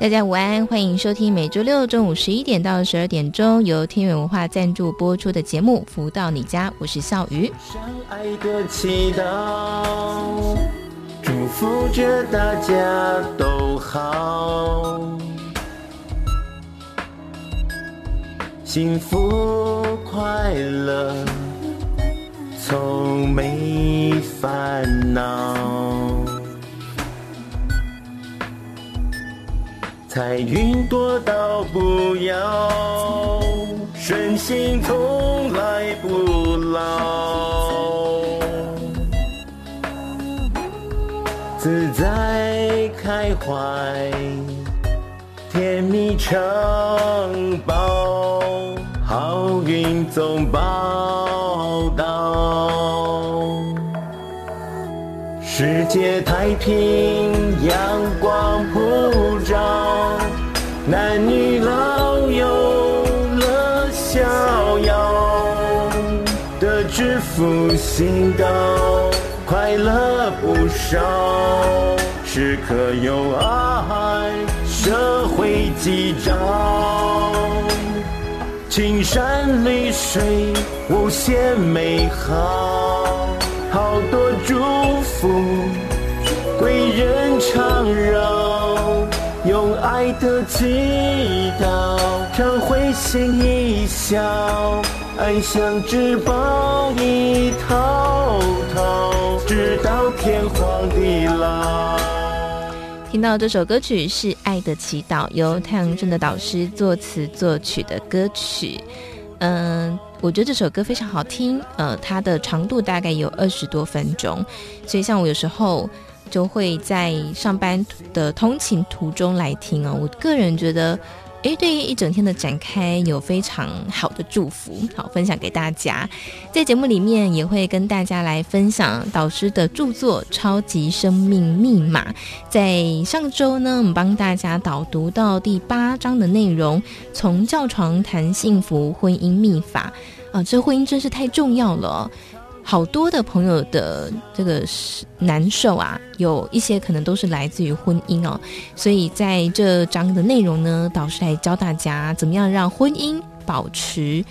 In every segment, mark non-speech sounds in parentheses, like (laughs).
大家午安，欢迎收听每周六中午十一点到十二点钟由天元文化赞助播出的节目《福到你家》，我是笑鱼。相爱的祈祷，祝福着大家都好，幸福快乐，从没烦恼。财运多到不要，顺心从来不老，自在开怀，甜蜜城堡，好运总报到，世界太平，阳光普照。男女老幼乐逍遥，得知福星高，快乐不少，时刻有爱，社会吉兆，青山绿水无限美好，好多祝福，贵人常绕。用爱的祈祷，常会心一笑，安详之宝一套套，直到天荒地老。听到这首歌曲是《爱的祈祷》，由太阳镇的导师作词作曲的歌曲。嗯、呃，我觉得这首歌非常好听。呃，它的长度大概有二十多分钟，所以像我有时候。就会在上班的通勤途中来听哦。我个人觉得，诶，对于一整天的展开有非常好的祝福，好分享给大家。在节目里面也会跟大家来分享导师的著作《超级生命密码》。在上周呢，我们帮大家导读到第八章的内容，从教床谈幸福婚姻秘法啊，这婚姻真是太重要了。好多的朋友的这个难受啊，有一些可能都是来自于婚姻哦，所以在这章的内容呢，导师来教大家怎么样让婚姻保持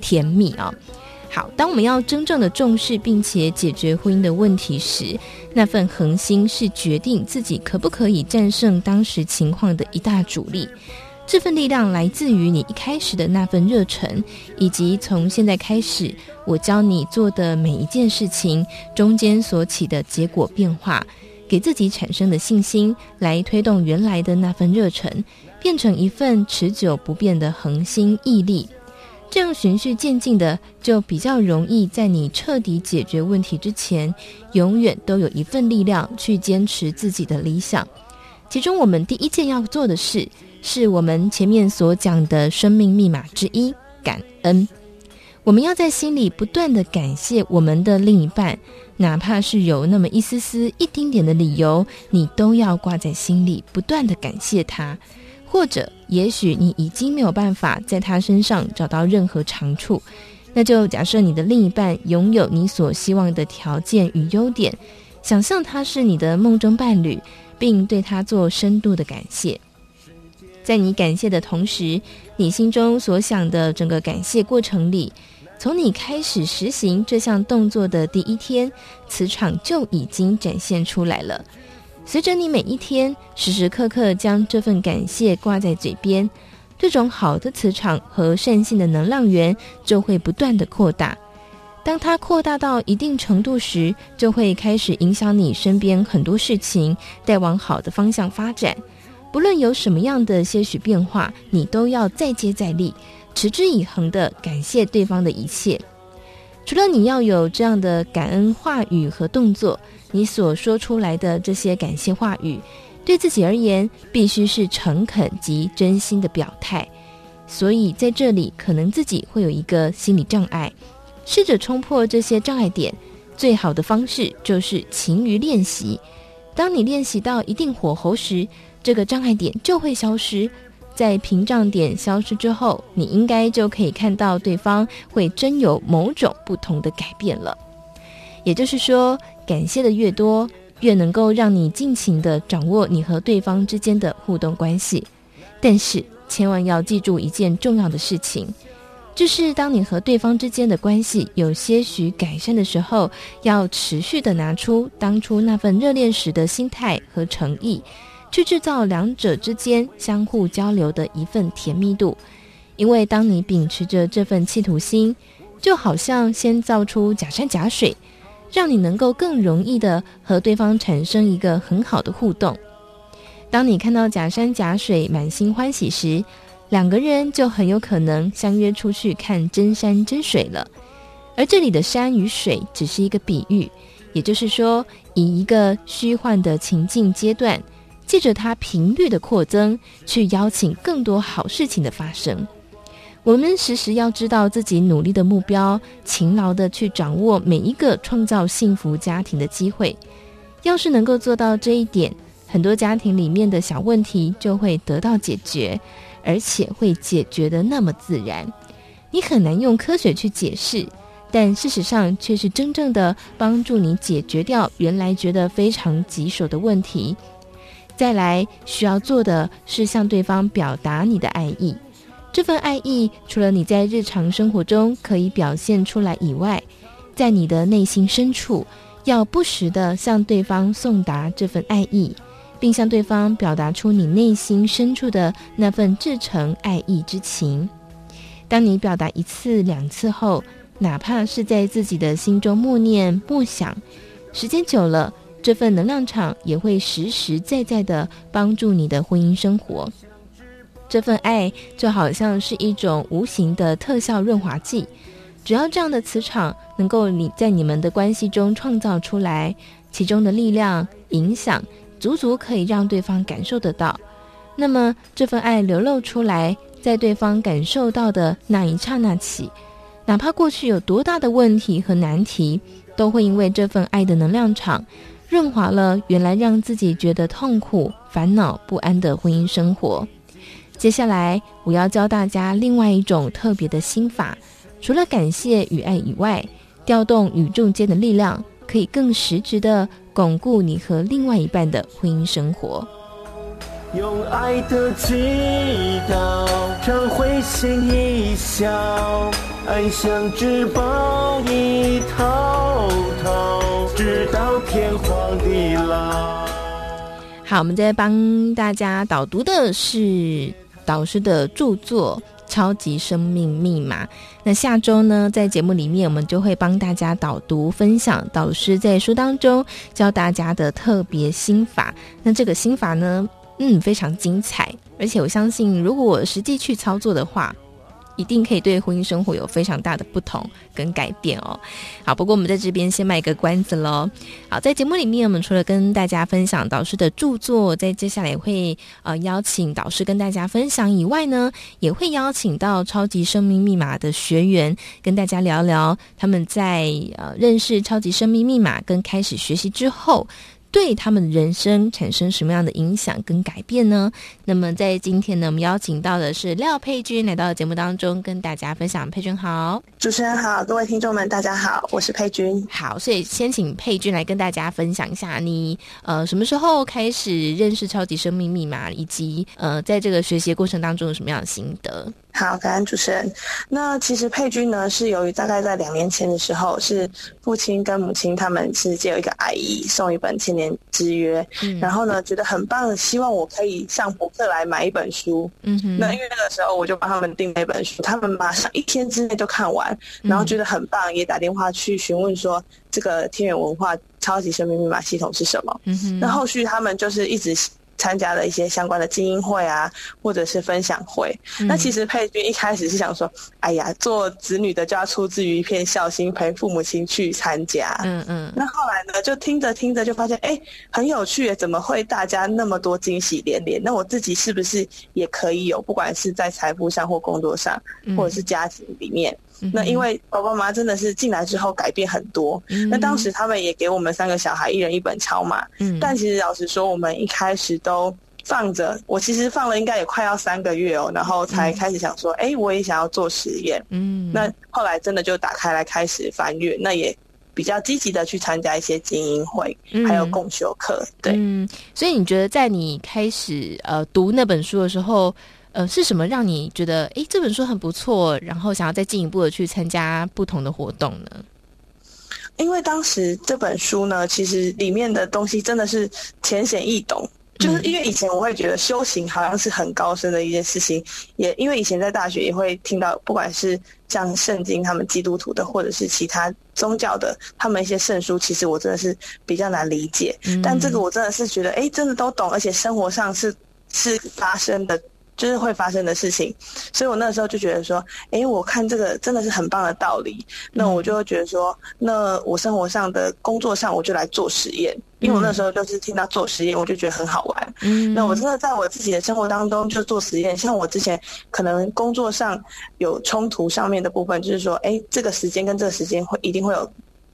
甜蜜啊。好，当我们要真正的重视并且解决婚姻的问题时，那份恒心是决定自己可不可以战胜当时情况的一大主力。这份力量来自于你一开始的那份热忱，以及从现在开始我教你做的每一件事情中间所起的结果变化，给自己产生的信心，来推动原来的那份热忱，变成一份持久不变的恒心毅力。这样循序渐进的，就比较容易在你彻底解决问题之前，永远都有一份力量去坚持自己的理想。其中，我们第一件要做的事。是我们前面所讲的生命密码之一——感恩。我们要在心里不断地感谢我们的另一半，哪怕是有那么一丝丝、一丁点的理由，你都要挂在心里，不断地感谢他。或者，也许你已经没有办法在他身上找到任何长处，那就假设你的另一半拥有你所希望的条件与优点，想象他是你的梦中伴侣，并对他做深度的感谢。在你感谢的同时，你心中所想的整个感谢过程里，从你开始实行这项动作的第一天，磁场就已经展现出来了。随着你每一天时时刻刻将这份感谢挂在嘴边，这种好的磁场和善性的能量源就会不断的扩大。当它扩大到一定程度时，就会开始影响你身边很多事情，带往好的方向发展。不论有什么样的些许变化，你都要再接再厉，持之以恒地感谢对方的一切。除了你要有这样的感恩话语和动作，你所说出来的这些感谢话语，对自己而言必须是诚恳及真心的表态。所以在这里，可能自己会有一个心理障碍。试着冲破这些障碍点，最好的方式就是勤于练习。当你练习到一定火候时，这个障碍点就会消失。在屏障点消失之后，你应该就可以看到对方会真有某种不同的改变了。也就是说，感谢的越多，越能够让你尽情地掌握你和对方之间的互动关系。但是，千万要记住一件重要的事情，就是当你和对方之间的关系有些许改善的时候，要持续地拿出当初那份热恋时的心态和诚意。去制造两者之间相互交流的一份甜蜜度，因为当你秉持着这份企图心，就好像先造出假山假水，让你能够更容易的和对方产生一个很好的互动。当你看到假山假水，满心欢喜时，两个人就很有可能相约出去看真山真水了。而这里的山与水只是一个比喻，也就是说，以一个虚幻的情境阶段。借着它频率的扩增，去邀请更多好事情的发生。我们时时要知道自己努力的目标，勤劳的去掌握每一个创造幸福家庭的机会。要是能够做到这一点，很多家庭里面的小问题就会得到解决，而且会解决得那么自然。你很难用科学去解释，但事实上却是真正的帮助你解决掉原来觉得非常棘手的问题。再来需要做的是向对方表达你的爱意。这份爱意除了你在日常生活中可以表现出来以外，在你的内心深处，要不时地向对方送达这份爱意，并向对方表达出你内心深处的那份至诚爱意之情。当你表达一次两次后，哪怕是在自己的心中默念默想，时间久了。这份能量场也会实实在在地帮助你的婚姻生活。这份爱就好像是一种无形的特效润滑剂，只要这样的磁场能够你在你们的关系中创造出来，其中的力量影响足足可以让对方感受得到。那么这份爱流露出来，在对方感受到的那一刹那起，哪怕过去有多大的问题和难题，都会因为这份爱的能量场。润滑了原来让自己觉得痛苦、烦恼不安的婚姻生活。接下来我要教大家另外一种特别的心法，除了感谢与爱以外，调动宇宙间的力量，可以更实质的巩固你和另外一半的婚姻生活。用爱的祈祷，常会心一笑，爱像只宝一套套。直到天荒地老。好，我们在帮大家导读的是导师的著作《超级生命密码》。那下周呢，在节目里面，我们就会帮大家导读分享导师在书当中教大家的特别心法。那这个心法呢，嗯，非常精彩，而且我相信，如果我实际去操作的话。一定可以对婚姻生活有非常大的不同跟改变哦。好，不过我们在这边先卖个关子喽。好，在节目里面，我们除了跟大家分享导师的著作，在接下来会呃邀请导师跟大家分享以外呢，也会邀请到超级生命密码的学员跟大家聊聊他们在呃认识超级生命密码跟开始学习之后。对他们的人生产生什么样的影响跟改变呢？那么在今天呢，我们邀请到的是廖佩君来到节目当中，跟大家分享。佩君好，主持人好，各位听众们大家好，我是佩君。好，所以先请佩君来跟大家分享一下你呃什么时候开始认识超级生命密码，以及呃在这个学习过程当中有什么样的心得。好，感恩主持人。那其实佩君呢，是由于大概在两年前的时候，是父亲跟母亲他们是借有一个阿姨送一本千年之约，嗯，然后呢觉得很棒，希望我可以上博客来买一本书。嗯哼。那因为那个时候我就帮他们订了一本书，他们马上一天之内就看完，然后觉得很棒，也打电话去询问说这个天元文化超级生命密码系统是什么。嗯哼。那后续他们就是一直。参加了一些相关的精英会啊，或者是分享会。嗯、那其实佩君一开始是想说，哎呀，做子女的就要出自于一片孝心，陪父母亲去参加。嗯嗯。那后来呢，就听着听着就发现，哎，很有趣，怎么会大家那么多惊喜连连？那我自己是不是也可以有？不管是在财富上或工作上，或者是家庭里面。嗯那因为爸爸妈妈真的是进来之后改变很多，嗯、那当时他们也给我们三个小孩一人一本超码，嗯，但其实老实说，我们一开始都放着，我其实放了应该也快要三个月哦，然后才开始想说，哎、嗯，我也想要做实验，嗯，那后来真的就打开来开始翻阅，那也比较积极的去参加一些精英会，嗯、还有共修课，对，嗯，所以你觉得在你开始呃读那本书的时候？呃，是什么让你觉得诶这本书很不错，然后想要再进一步的去参加不同的活动呢？因为当时这本书呢，其实里面的东西真的是浅显易懂。就是因为以前我会觉得修行好像是很高深的一件事情，也因为以前在大学也会听到，不管是像圣经他们基督徒的，或者是其他宗教的，他们一些圣书，其实我真的是比较难理解。嗯。但这个我真的是觉得，哎真的都懂，而且生活上是是发生的。就是会发生的事情，所以我那时候就觉得说，诶，我看这个真的是很棒的道理，那我就会觉得说，那我生活上的工作上我就来做实验，因为我那时候就是听到做实验，我就觉得很好玩。嗯，那我真的在我自己的生活当中就做实验，像我之前可能工作上有冲突上面的部分，就是说，诶，这个时间跟这个时间会一定会有。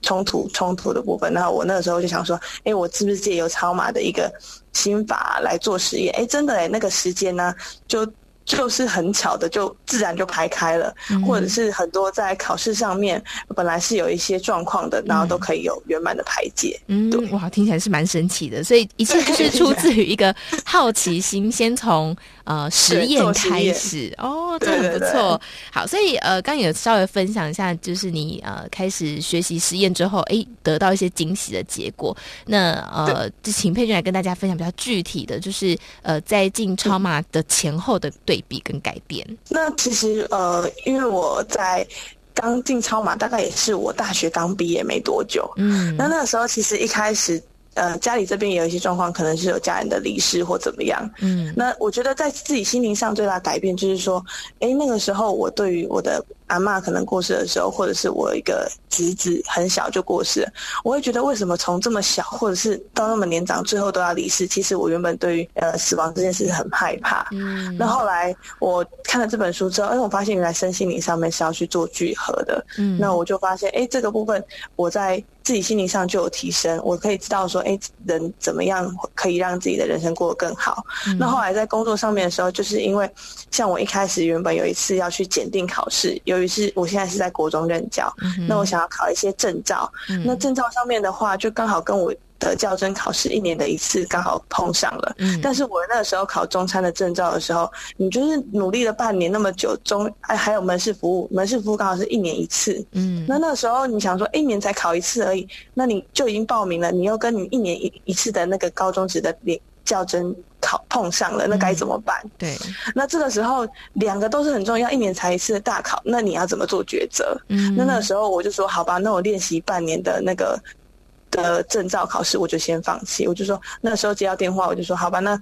冲突冲突的部分，然后我那个时候就想说，哎，我是不是借由超马的一个心法来做实验？哎，真的哎，那个时间呢，就。就是很巧的，就自然就排开了，嗯、或者是很多在考试上面本来是有一些状况的，然后都可以有圆满的排解。嗯，哇，听起来是蛮神奇的。所以一切就是出自于一个好奇心，先从呃实验开始。哦，(laughs) 这很不错。好，所以呃，刚也稍微分享一下，就是你呃开始学习实验之后，哎，得到一些惊喜的结果。那呃，就请佩君来跟大家分享比较具体的，就是呃，在进超马的前后的对。比跟改变，那其实呃，因为我在刚进超马，大概也是我大学刚毕业没多久，嗯，那那个时候其实一开始。呃，家里这边也有一些状况，可能是有家人的离世或怎么样。嗯，那我觉得在自己心灵上最大的改变就是说，哎，那个时候我对于我的阿妈可能过世的时候，或者是我一个侄子很小就过世，我会觉得为什么从这么小，或者是到那么年长，最后都要离世？其实我原本对于呃死亡这件事很害怕。嗯，那后来我看了这本书之后，哎，我发现原来身心灵上面是要去做聚合的。嗯，那我就发现，哎，这个部分我在。自己心灵上就有提升，我可以知道说，哎，人怎么样可以让自己的人生过得更好。嗯。那后来在工作上面的时候，就是因为像我一开始原本有一次要去检定考试，由于是我现在是在国中任教，嗯，那我想要考一些证照，嗯，那证照上面的话，就刚好跟我。的教甄考试一年的一次刚好碰上了，嗯，但是我那个时候考中餐的证照的时候，你就是努力了半年那么久，中还还有门市服务，门市服务刚好是一年一次，嗯，那那个时候你想说一年才考一次而已，那你就已经报名了，你又跟你一年一一次的那个高中职的联教甄考碰上了，那该怎么办？嗯，对，那这个时候两个都是很重要，一年才一次的大考，那你要怎么做抉择？嗯，那那个时候我就说好吧，那我练习半年的那个。的证照考试，我就先放弃。我就说那时候接到电话，我就说好吧，那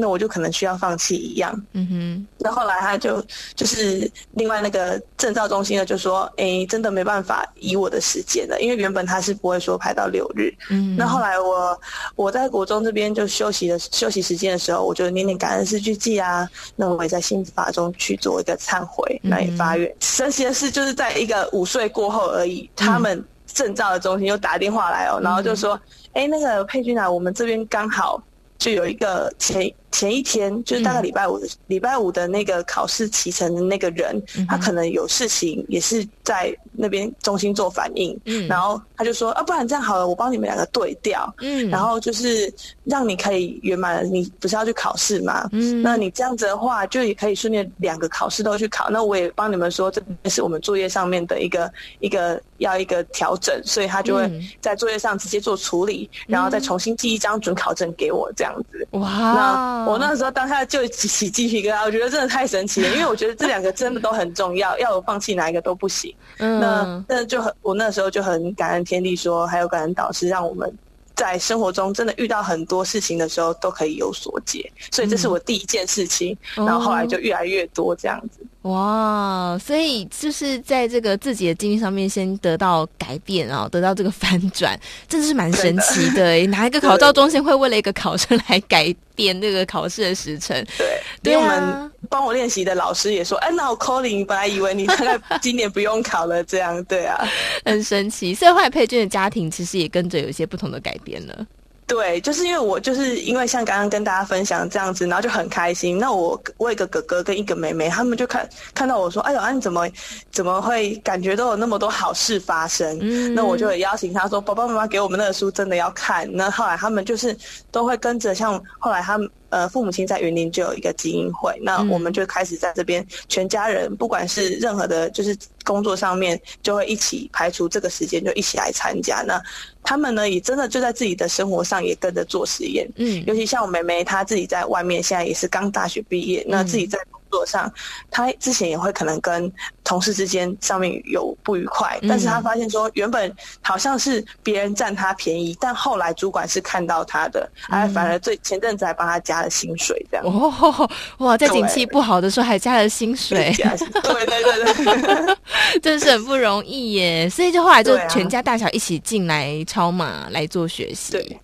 那我就可能需要放弃一样。嗯哼。那后来他就就是另外那个证照中心呢，就说哎、欸，真的没办法以我的时间了，因为原本他是不会说排到六日。嗯。那后来我我在国中这边就休息的休息时间的时候，我就念念感恩诗句记啊。那我也在心法中去做一个忏悔，来发愿。神奇的是，就是在一个午睡过后而已，他们。证照的中心又打电话来哦，然后就说：“哎、嗯，那个佩君啊，我们这边刚好就有一个前。”前一天就是大概礼拜五的礼、嗯、拜五的那个考试启程的那个人、嗯，他可能有事情，也是在那边中心做反应。嗯，然后他就说啊，不然这样好了，我帮你们两个对调。嗯，然后就是让你可以圆满。你不是要去考试吗？嗯，那你这样子的话，就也可以顺便两个考试都去考。那我也帮你们说，这是我们作业上面的一个一个要一个调整，所以他就会在作业上直接做处理，嗯、然后再重新寄一张准考证给我，这样子。哇，那。我那时候当下就起鸡皮疙瘩，我觉得真的太神奇了，因为我觉得这两个真的都很重要，要我放弃哪一个都不行。嗯，那那就很，我那时候就很感恩天地说，还有感恩导师，让我们在生活中真的遇到很多事情的时候，都可以有所解。所以这是我第一件事情，嗯、然后后来就越来越多这样子。哇，所以就是在这个自己的经历上面先得到改变啊，得到这个反转，真的是蛮神奇的。的 (laughs) 哪一个考照中心会为了一个考生来改变这个考试的时程？对，对啊、因为我们帮我练习的老师也说：“哎，那我 calling 本来以为你大概今年不用考了，这样对啊，(laughs) 很神奇。”所以后来佩君的家庭其实也跟着有一些不同的改变了。对，就是因为我就是因为像刚刚跟大家分享这样子，然后就很开心。那我我有一个哥哥跟一个妹妹，他们就看看到我说：“哎呦，啊你怎么怎么会感觉都有那么多好事发生？”嗯，那我就也邀请他说：“爸爸妈妈给我们那个书真的要看。”那后来他们就是都会跟着，像后来他们。呃，父母亲在云林就有一个基因会，那我们就开始在这边，全家人不管是任何的，就是工作上面，就会一起排除这个时间，就一起来参加。那他们呢，也真的就在自己的生活上也跟着做实验。嗯，尤其像我妹妹，她自己在外面，现在也是刚大学毕业，那自己在。工作上，他之前也会可能跟同事之间上面有不愉快，嗯、但是他发现说，原本好像是别人占他便宜，但后来主管是看到他的，哎、嗯，反而最前阵子还帮他加了薪水，这样。哦，(laughs) 哇，在景气不好的时候还加了薪水，对对对对，(laughs) 真是很不容易耶。所以就后来就全家大小一起进来超马来做学习。对。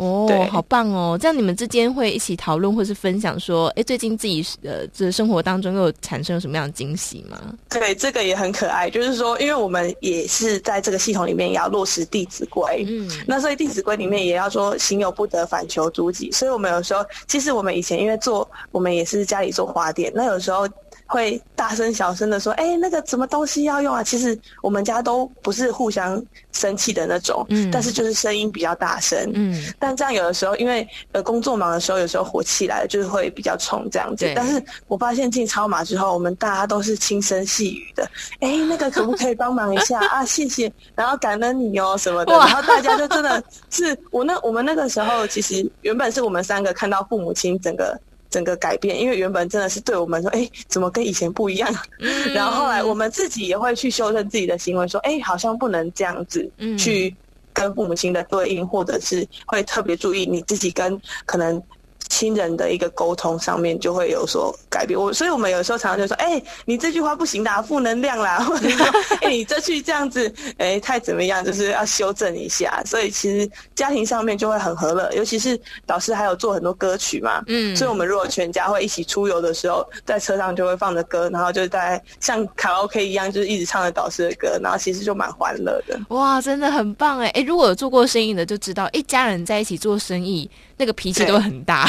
哦，好棒哦！这样你们之间会一起讨论或是分享说，哎，最近自己呃这生活当中又产生了什么样的惊喜吗？对，这个也很可爱。就是说，因为我们也是在这个系统里面也要落实《弟子规》，嗯，那所以《弟子规》里面也要说“行有不得，反求诸己”。所以我们有时候，其实我们以前因为做，我们也是家里做花店，那有时候。会大声小声的说：“哎，那个什么东西要用啊？”其实我们家都不是互相生气的那种，嗯，但是就是声音比较大声，嗯。但这样有的时候，因为呃工作忙的时候，有时候火气来了，就是会比较冲这样子。但是我发现进超马之后，我们大家都是轻声细语的。哎，那个可不可以帮忙一下 (laughs) 啊？谢谢，然后感恩你哦什么的。然后大家就真的是我那我们那个时候，其实原本是我们三个看到父母亲整个。整个改变，因为原本真的是对我们说，哎，怎么跟以前不一样？嗯、然后后来我们自己也会去修正自己的行为，说，哎，好像不能这样子去跟父母亲的对应，或者是会特别注意你自己跟可能。亲人的一个沟通上面就会有所改变，我所以我们有时候常常就说，哎、欸，你这句话不行的，负能量啦，或者说，(laughs) 哎、欸，你这句这样子，哎、欸，太怎么样，就是要修正一下。所以其实家庭上面就会很和乐，尤其是导师还有做很多歌曲嘛，嗯，所以我们如果全家会一起出游的时候，在车上就会放着歌，然后就大概像卡拉 OK 一样，就是一直唱着导师的歌，然后其实就蛮欢乐的。哇，真的很棒哎，哎，如果有做过生意的就知道，一家人在一起做生意。那个脾气都很大，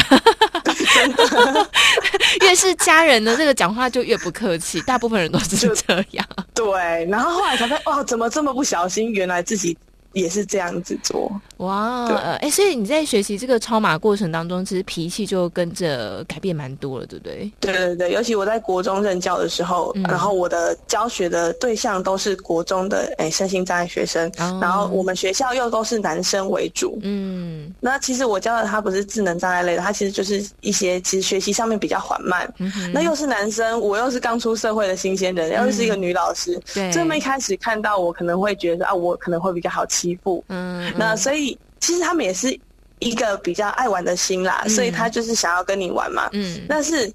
真的，越是家人呢，这个讲话就越不客气。(laughs) 大部分人都是这样。对，然后后来才发现，哇，怎么这么不小心？原来自己。也是这样子做。哇，哎对、欸，所以你在学习这个超马过程当中，其实脾气就跟着改变蛮多了，对不对？对对对，尤其我在国中任教的时候，嗯、然后我的教学的对象都是国中的哎、欸、身心障碍学生，哦、然后我们学校又都是男生为主，嗯，那其实我教的他不是智能障碍类的，他其实就是一些其实学习上面比较缓慢，嗯、那又是男生，我又是刚出社会的新鲜人，嗯、又是一个女老师，对，这么一开始看到我可能会觉得啊，我可能会比较好欺负，嗯，嗯，那所以其实他们也是一个比较爱玩的心啦，嗯、所以他就是想要跟你玩嘛，嗯。但是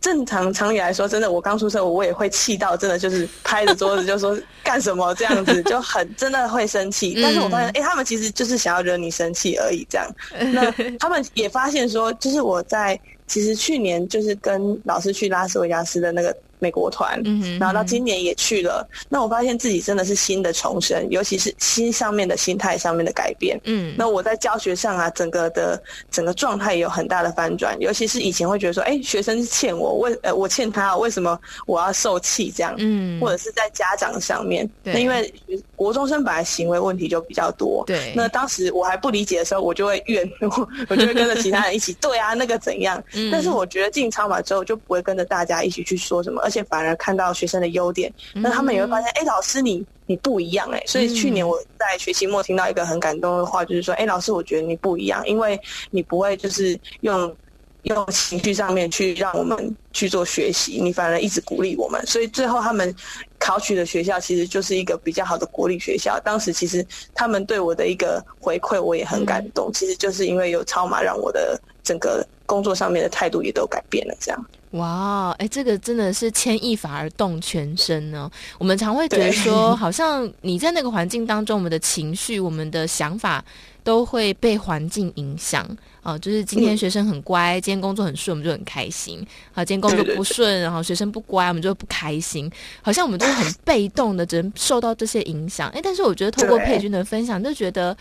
正常常理来说，真的我刚出生，我也会气到，真的就是拍着桌子就说干什么这样子，就很真的会生气。嗯、但是我发现，哎、欸，他们其实就是想要惹你生气而已，这样。那他们也发现说，就是我在其实去年就是跟老师去拉斯维加斯的那个。美国团，嗯，然后到今年也去了。那我发现自己真的是新的重生，尤其是心上面的心态上面的改变。嗯，那我在教学上啊，整个的整个状态也有很大的翻转。尤其是以前会觉得说，哎，学生是欠我，为呃我欠他，为什么我要受气这样？嗯，或者是在家长上面，对那因为国中生本来行为问题就比较多。对，那当时我还不理解的时候，我就会怨，(laughs) 我就会跟着其他人一起，对啊，那个怎样？嗯，但是我觉得进超马之后，就不会跟着大家一起去说什么，而且反而看到学生的优点，那他们也会发现，哎、嗯欸，老师你你不一样哎、欸。所以去年我在学期末听到一个很感动的话，就是说，哎、欸，老师，我觉得你不一样，因为你不会就是用用情绪上面去让我们去做学习，你反而一直鼓励我们。所以最后他们考取的学校其实就是一个比较好的国立学校。当时其实他们对我的一个回馈，我也很感动。其实就是因为有超马，让我的整个工作上面的态度也都改变了，这样。哇，哎，这个真的是牵一发而动全身呢。我们常会觉得说，(laughs) 好像你在那个环境当中，我们的情绪、我们的想法都会被环境影响。哦、啊，就是今天学生很乖，嗯、今天工作很顺，我们就很开心。好，今天工作不顺，然后学生不乖，我们就不开心。好像我们都很被动的，只能受到这些影响。哎，但是我觉得透过佩君的分享，就觉得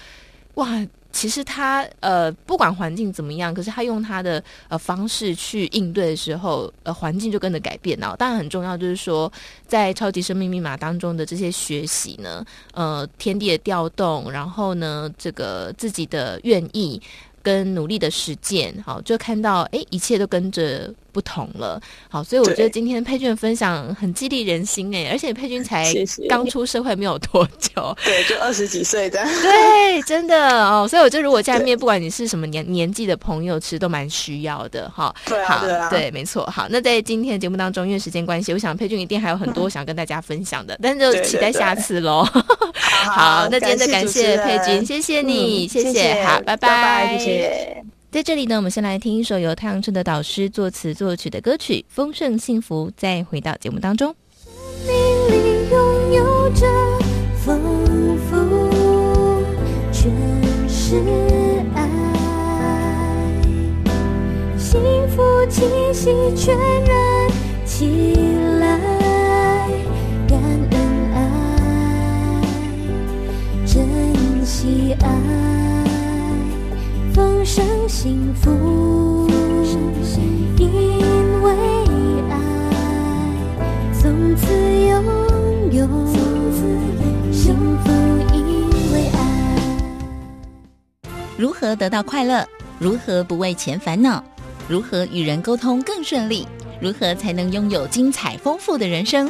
哇。其实他呃，不管环境怎么样，可是他用他的呃方式去应对的时候，呃，环境就跟着改变了。当然很重要，就是说在超级生命密码当中的这些学习呢，呃，天地的调动，然后呢，这个自己的愿意跟努力的实践，好，就看到哎，一切都跟着。不同了，好，所以我觉得今天佩君的分享很激励人心哎，而且佩君才 (laughs) 刚出社会没有多久，(laughs) 对，就二十几岁的，对，真的哦，所以我觉得如果下面不管你是什么年年纪的朋友，其实都蛮需要的哈。对啊，好，对啊，对，没错。好，那在今天的节目当中，因为时间关系，我想佩君一定还有很多想跟大家分享的，但是就期待下次喽。(laughs) 好，那今天的感谢佩君，谢谢你，谢谢，好，拜拜，谢谢。在这里呢，我们先来听一首由太阳盛德导师作词作曲的歌曲《丰盛幸福》，再回到节目当中。生命里拥有着丰富，全是爱，幸福气息全然起来，感恩爱，珍惜爱。丰盛幸福，因为爱，从此拥有幸福，因为爱。如何得到快乐？如何不为钱烦恼？如何与人沟通更顺利？如何才能拥有精彩丰富的人生？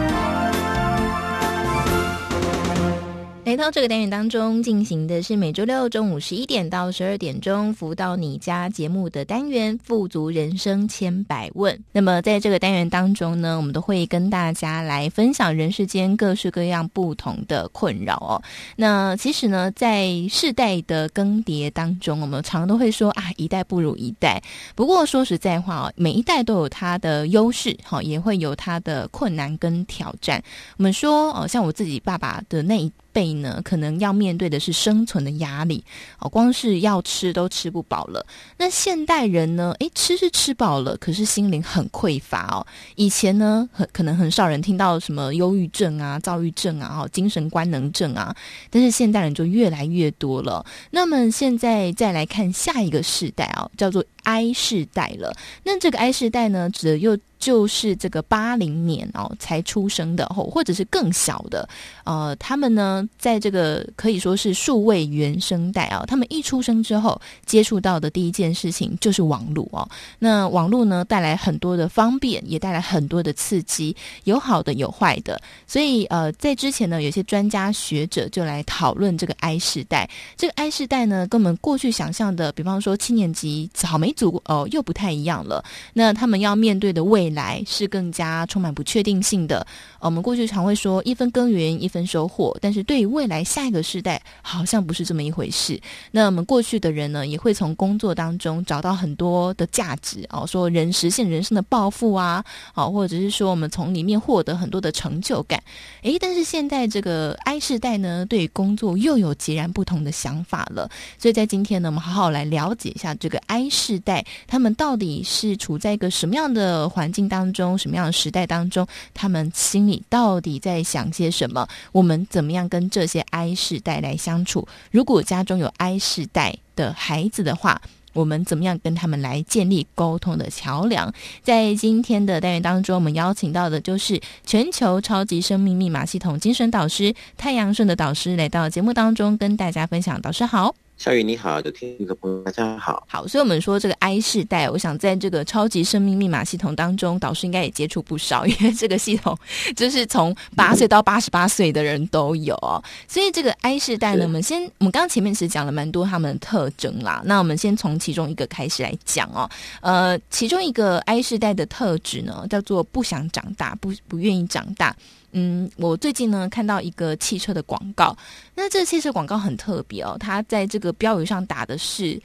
来到这个单元当中进行的是每周六中午十一点到十二点钟福到你家节目的单元“富足人生千百问”。那么在这个单元当中呢，我们都会跟大家来分享人世间各式各样不同的困扰哦。那其实呢，在世代的更迭当中，我们常都会说啊，一代不如一代。不过说实在话哦，每一代都有它的优势，好，也会有它的困难跟挑战。我们说哦，像我自己爸爸的那一辈呢，可能要面对的是生存的压力哦，光是要吃都吃不饱了。那现代人呢？诶，吃是吃饱了，可是心灵很匮乏哦。以前呢，很可能很少人听到什么忧郁症啊、躁郁症啊、哦精神官能症啊，但是现代人就越来越多了。那么现在再来看下一个世代啊，叫做 I 世代了。那这个 I 世代呢，指的又就是这个八零年哦才出生的，或或者是更小的，呃，他们呢，在这个可以说是数位原生代啊，他们一出生之后接触到的第一件事情就是网络哦。那网络呢，带来很多的方便，也带来很多的刺激，有好的有坏的。所以呃，在之前呢，有些专家学者就来讨论这个 I 世代。这个 I 世代呢，跟我们过去想象的，比方说七年级草莓族哦，又不太一样了。那他们要面对的未来是更加充满不确定性的。我们过去常会说一分耕耘一分收获，但是对于未来下一个世代，好像不是这么一回事。那我们过去的人呢，也会从工作当中找到很多的价值哦，说人实现人生的抱负啊，好，或者是说我们从里面获得很多的成就感。诶，但是现在这个 I 世代呢，对工作又有截然不同的想法了。所以在今天呢，我们好好来了解一下这个 I 世代，他们到底是处在一个什么样的环境当中，什么样的时代当中，他们心里到底在想些什么？我们怎么样跟这些 I 世代来相处？如果家中有 I 世代的孩子的话，我们怎么样跟他们来建立沟通的桥梁？在今天的单元当中，我们邀请到的就是全球超级生命密码系统精神导师太阳顺的导师来到节目当中，跟大家分享。导师好。小雨你好，有听众朋友大家好。好，所以我们说这个 I 世代，我想在这个超级生命密码系统当中，导师应该也接触不少，因为这个系统就是从八岁到八十八岁的人都有哦。所以这个 I 世代呢，我们先，我们刚刚前面其实讲了蛮多他们的特征啦。那我们先从其中一个开始来讲哦。呃，其中一个 I 世代的特质呢，叫做不想长大，不不愿意长大。嗯，我最近呢看到一个汽车的广告，那这汽车广告很特别哦，它在这个标语上打的是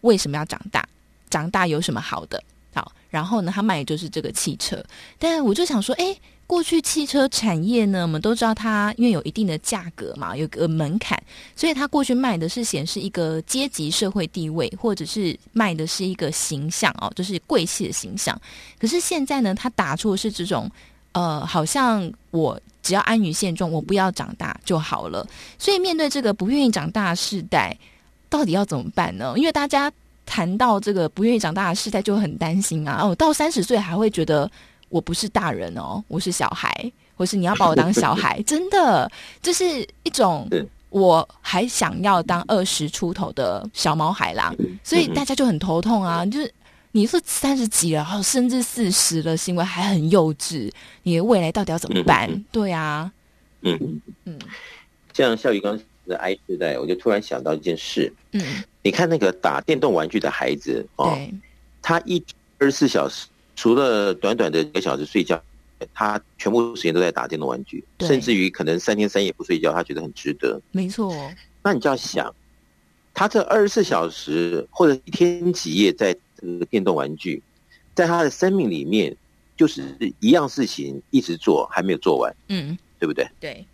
为什么要长大？长大有什么好的？好，然后呢，他卖的就是这个汽车。但我就想说，诶，过去汽车产业呢，我们都知道它因为有一定的价格嘛，有个门槛，所以它过去卖的是显示一个阶级社会地位，或者是卖的是一个形象哦，就是贵气的形象。可是现在呢，它打出的是这种。呃，好像我只要安于现状，我不要长大就好了。所以面对这个不愿意长大的世代，到底要怎么办呢？因为大家谈到这个不愿意长大的世代，就很担心啊。哦，到三十岁还会觉得我不是大人哦，我是小孩，或是你要把我当小孩，(laughs) 真的，这是一种我还想要当二十出头的小毛孩啦。所以大家就很头痛啊，就是。你是三十几了，然后甚至四十了，行为还很幼稚，你的未来到底要怎么办？嗯、对啊，嗯嗯，像孝宇刚的 I 世代，我就突然想到一件事。嗯，你看那个打电动玩具的孩子哦，他一二十四小时，除了短短的一个小时睡觉，他全部时间都在打电动玩具，甚至于可能三天三夜不睡觉，他觉得很值得。没错，那你就要想，他这二十四小时或者一天几夜在。这个电动玩具，在他的生命里面，就是一样事情一直做，还没有做完，嗯，对不对？对。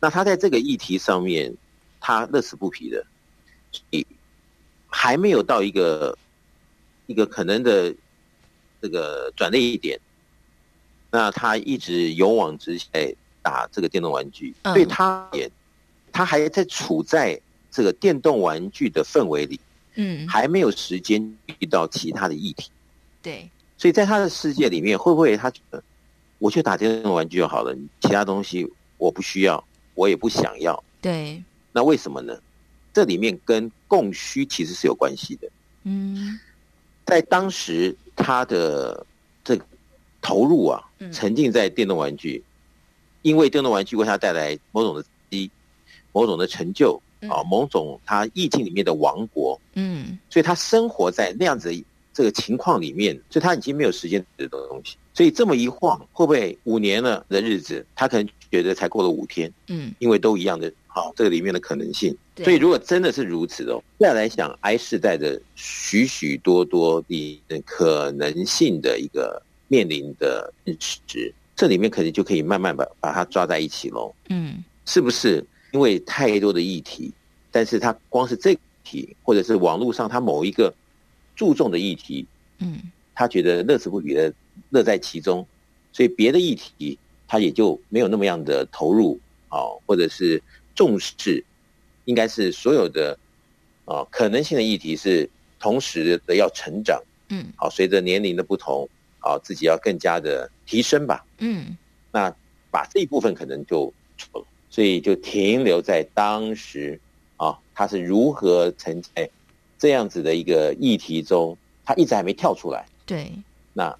那他在这个议题上面，他乐此不疲的，你还没有到一个一个可能的这个转捩点，那他一直勇往直前打这个电动玩具，嗯、对他也，他还在处在这个电动玩具的氛围里。嗯，还没有时间遇到其他的议题，对，所以在他的世界里面，会不会他觉得我去打电动玩具就好了，其他东西我不需要，我也不想要，对，那为什么呢？这里面跟供需其实是有关系的。嗯，在当时他的这个投入啊，沉浸在电动玩具，因为电动玩具为他带来某种的刺激，某种的成就。啊，某种他意境里面的王国，嗯，所以他生活在那样子这个情况里面，所以他已经没有时间这东西，所以这么一晃，会不会五年了的日子，他可能觉得才过了五天，嗯，因为都一样的，好，这个里面的可能性，所以如果真的是如此哦，再来想 I 世代的许许多多的可能性的一个面临的日子，这里面可能就可以慢慢把把它抓在一起喽，嗯，是不是？因为太多的议题，但是他光是这个议题，或者是网络上他某一个注重的议题，嗯，他觉得乐此不疲的乐在其中，所以别的议题他也就没有那么样的投入啊，或者是重视，应该是所有的啊可能性的议题是同时的要成长，嗯，好，随着年龄的不同，啊，自己要更加的提升吧，嗯，那把这一部分可能就。所以就停留在当时啊，他是如何沉在这样子的一个议题中，他一直还没跳出来。对，那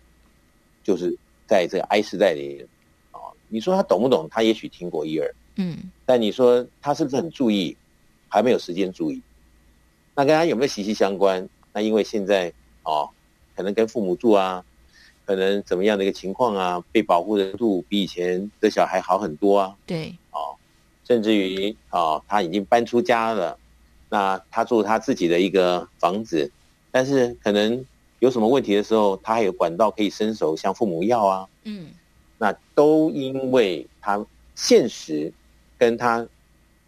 就是在这个 I 时代里啊，你说他懂不懂？他也许听过一二，嗯，但你说他是不是很注意？还没有时间注意。那跟他有没有息息相关？那因为现在哦，可能跟父母住啊，可能怎么样的一个情况啊，被保护的度比以前的小孩好很多啊。对，哦。甚至于啊，他已经搬出家了，那他住他自己的一个房子，但是可能有什么问题的时候，他还有管道可以伸手向父母要啊。嗯，那都因为他现实跟他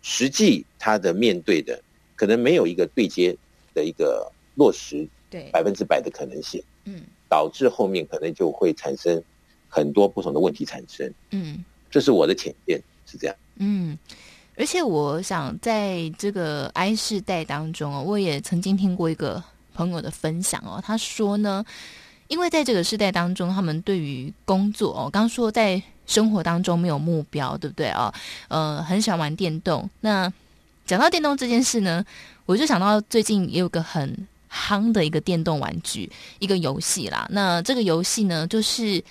实际他的面对的，可能没有一个对接的一个落实，对百分之百的可能性。嗯，导致后面可能就会产生很多不同的问题产生。嗯，这是我的浅见，是这样。嗯，而且我想在这个 I 世代当中哦，我也曾经听过一个朋友的分享哦，他说呢，因为在这个世代当中，他们对于工作哦，刚说在生活当中没有目标，对不对啊？呃，很喜欢玩电动，那讲到电动这件事呢，我就想到最近也有个很夯的一个电动玩具，一个游戏啦。那这个游戏呢，就是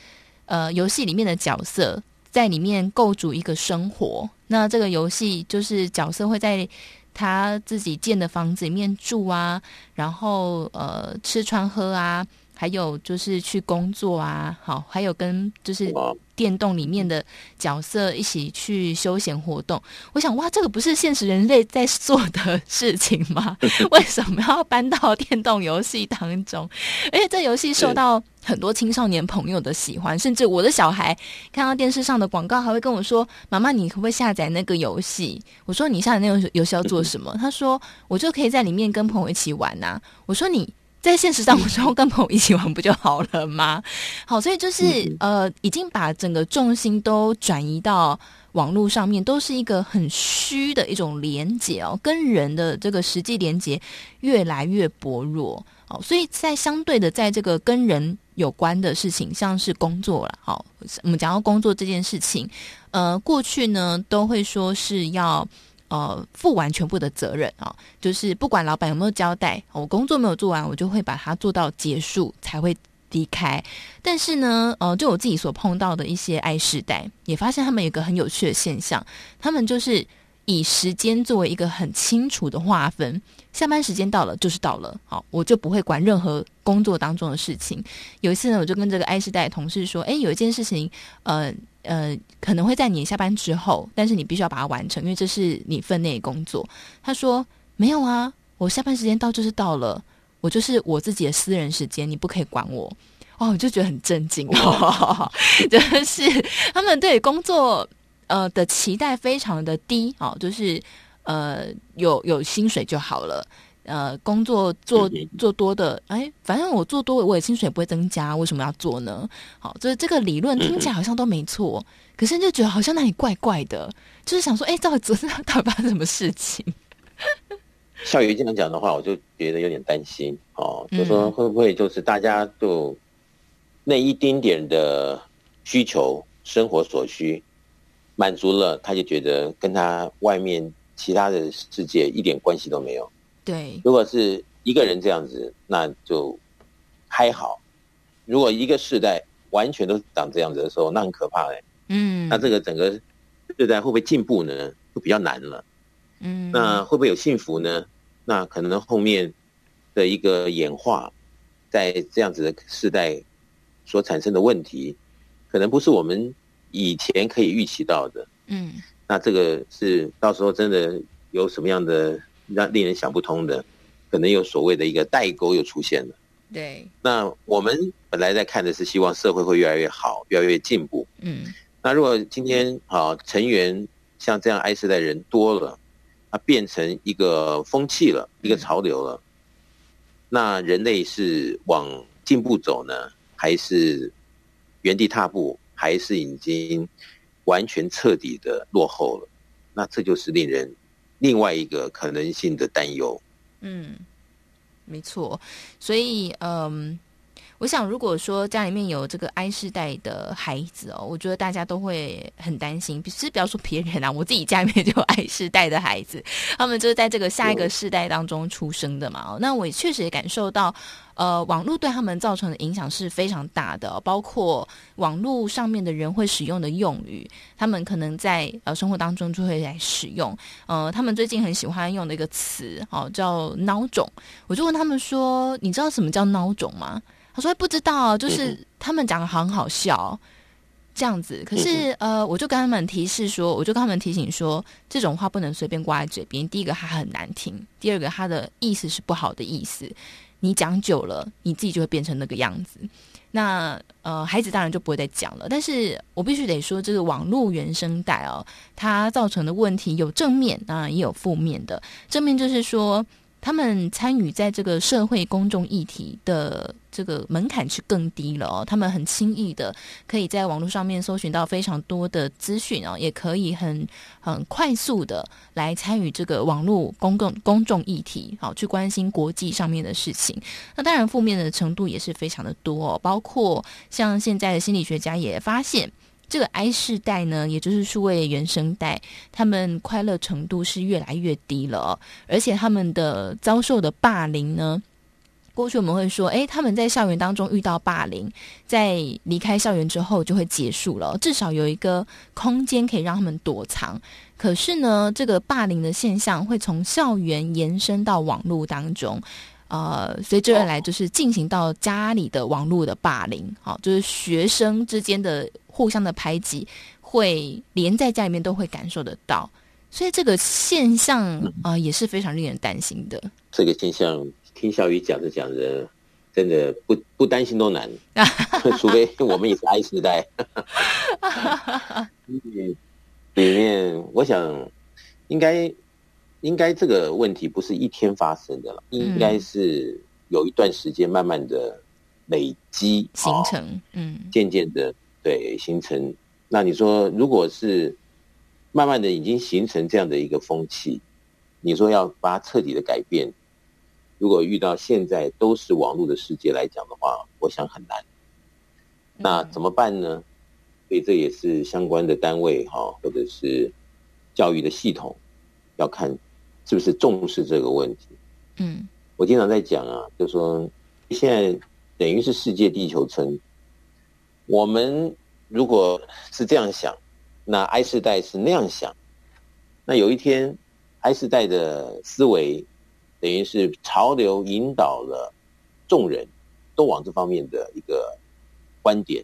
呃，游戏里面的角色在里面构筑一个生活。那这个游戏就是角色会在他自己建的房子里面住啊，然后呃，吃穿喝啊。还有就是去工作啊，好，还有跟就是电动里面的角色一起去休闲活动。我想，哇，这个不是现实人类在做的事情吗？(laughs) 为什么要搬到电动游戏当中？而且这游戏受到很多青少年朋友的喜欢，甚至我的小孩看到电视上的广告，还会跟我说：“妈妈，你可不可以下载那个游戏？”我说：“你下载那个游戏要做什么？”他说：“我就可以在里面跟朋友一起玩呐。”我说：“你。”在现实生活中跟朋友一起玩不就好了吗？(laughs) 好，所以就是呃，已经把整个重心都转移到网络上面，都是一个很虚的一种连接哦，跟人的这个实际连接越来越薄弱。哦，所以在相对的，在这个跟人有关的事情，像是工作了，好，我们讲到工作这件事情，呃，过去呢都会说是要。呃，负完全部的责任啊，就是不管老板有没有交代，我工作没有做完，我就会把它做到结束才会离开。但是呢，呃，就我自己所碰到的一些爱世代，也发现他们有一个很有趣的现象，他们就是以时间作为一个很清楚的划分，下班时间到了就是到了，好，我就不会管任何工作当中的事情。有一次呢，我就跟这个 I 世代同事说，哎，有一件事情，呃。呃，可能会在你下班之后，但是你必须要把它完成，因为这是你分内的工作。他说：“没有啊，我下班时间到就是到了，我就是我自己的私人时间，你不可以管我。”哦，我就觉得很震惊哦，(laughs) 就是他们对工作呃的期待非常的低哦，就是呃有有薪水就好了。呃，工作做做多的，哎，反正我做多，我也薪水也不会增加，为什么要做呢？好，就是这个理论听起来好像都没错，可是就觉得好像那里怪怪的，就是想说，哎，到底昨天到底发生什么事情？校园这样讲的话，我就觉得有点担心哦，就说会不会就是大家就那一丁点的需求、生活所需满足了，他就觉得跟他外面其他的世界一点关系都没有。对，如果是一个人这样子，那就还好；如果一个世代完全都长这样子的时候，那很可怕哎。嗯，那这个整个世代会不会进步呢？就比较难了。嗯，那会不会有幸福呢？那可能后面的一个演化，在这样子的世代所产生的问题，可能不是我们以前可以预期到的。嗯，那这个是到时候真的有什么样的？让令人想不通的，可能有所谓的一个代沟又出现了。对，那我们本来在看的是希望社会会越来越好，越来越进步。嗯，那如果今天啊成员像这样 I 世代人多了，它变成一个风气了，一个潮流了，嗯、那人类是往进步走呢，还是原地踏步，还是已经完全彻底的落后了？那这就是令人。另外一个可能性的担忧，嗯，没错，所以嗯，我想如果说家里面有这个 I 世代的孩子哦，我觉得大家都会很担心。其实不要说别人啊，我自己家里面就有 I 世代的孩子，他们就是在这个下一个世代当中出生的嘛。那我也确实也感受到。呃，网络对他们造成的影响是非常大的，包括网络上面的人会使用的用语，他们可能在呃生活当中就会来使用。呃，他们最近很喜欢用的一个词哦，叫“孬种”。我就问他们说：“你知道什么叫孬种吗？”他说：“不知道，就是他们讲的很好笑这样子。”可是呃，我就跟他们提示说，我就跟他们提醒说，这种话不能随便挂在嘴边。第一个，它很难听；第二个，它的意思是不好的意思。你讲久了，你自己就会变成那个样子。那呃，孩子当然就不会再讲了。但是我必须得说，这个网络原声带哦，它造成的问题有正面啊，也有负面的。正面就是说。他们参与在这个社会公众议题的这个门槛是更低了哦，他们很轻易的可以在网络上面搜寻到非常多的资讯哦，也可以很很快速的来参与这个网络公共公众议题，好去关心国际上面的事情。那当然负面的程度也是非常的多哦，包括像现在的心理学家也发现。这个 I 世代呢，也就是数位原生代，他们快乐程度是越来越低了，而且他们的遭受的霸凌呢，过去我们会说，诶，他们在校园当中遇到霸凌，在离开校园之后就会结束了，至少有一个空间可以让他们躲藏。可是呢，这个霸凌的现象会从校园延伸到网络当中。呃，随之而来就是进行到家里的网络的霸凌，好，就是学生之间的互相的排挤，会连在家里面都会感受得到，所以这个现象啊、呃、也是非常令人担心的。这个现象听小雨讲着讲着，真的不不担心都难，(laughs) 除非我们也是 I 世代。(laughs) (laughs) 里面我想应该。应该这个问题不是一天发生的了，应该是有一段时间慢慢的累积形成，嗯，渐渐的对形成。那你说，如果是慢慢的已经形成这样的一个风气，你说要把它彻底的改变，如果遇到现在都是网络的世界来讲的话，我想很难。那怎么办呢？所以这也是相关的单位哈，或者是教育的系统要看。是不是重视这个问题？嗯，我经常在讲啊，就说现在等于是世界地球村。我们如果是这样想，那 I 世代是那样想，那有一天 I 世代的思维等于是潮流引导了众人都往这方面的一个观点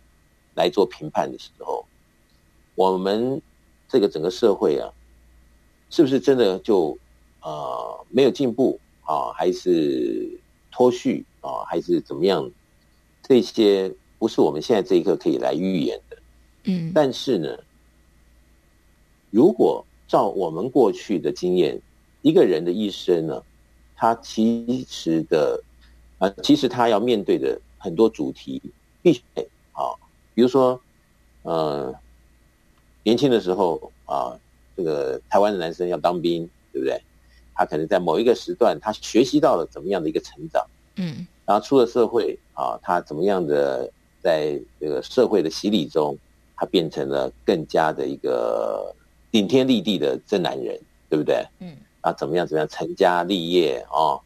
来做评判的时候，我们这个整个社会啊，是不是真的就？呃，没有进步啊，还是脱序啊，还是怎么样？这些不是我们现在这一刻可以来预言的。嗯，但是呢，如果照我们过去的经验，一个人的一生呢，他其实的啊，其实他要面对的很多主题，必须得啊，比如说呃，年轻的时候啊，这个台湾的男生要当兵，对不对？他可能在某一个时段，他学习到了怎么样的一个成长，嗯，然后出了社会啊，他怎么样的在这个社会的洗礼中，他变成了更加的一个顶天立地的真男人，对不对？嗯，啊，怎么样怎么样成家立业啊，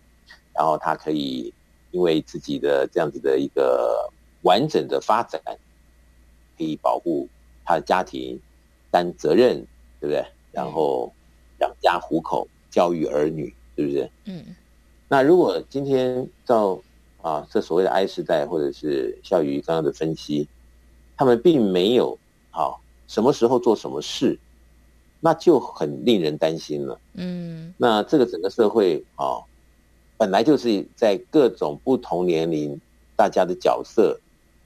然后他可以因为自己的这样子的一个完整的发展，可以保护他的家庭，担责任，对不对？然后养家糊口。教育儿女，是不是？嗯，那如果今天照啊这所谓的 I 时代，或者是孝宇刚刚的分析，他们并没有啊什么时候做什么事，那就很令人担心了。嗯，那这个整个社会啊，本来就是在各种不同年龄大家的角色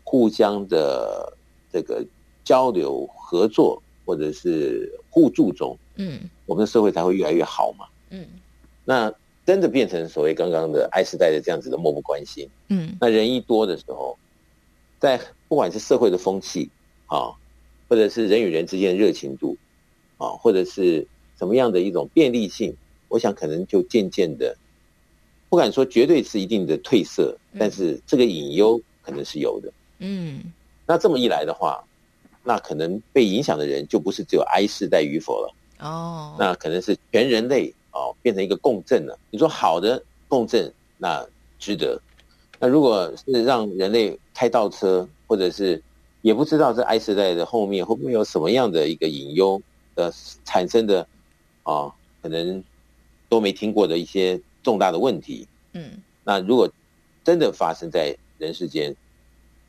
互相的这个交流合作，或者是互助中，嗯，我们的社会才会越来越好嘛。嗯，那真的变成所谓刚刚的 I 时代的这样子的漠不关心。嗯，那人一多的时候，在不管是社会的风气啊，或者是人与人之间的热情度啊，或者是什么样的一种便利性，我想可能就渐渐的，不敢说绝对是一定的褪色，但是这个隐忧可能是有的。嗯，那这么一来的话，那可能被影响的人就不是只有 I 世代与否了。哦，那可能是全人类。哦，变成一个共振了。你说好的共振，那值得。那如果是让人类开倒车，或者是也不知道这 I 时代的后面会不会有什么样的一个隐忧的产生的啊、哦，可能都没听过的一些重大的问题。嗯，那如果真的发生在人世间，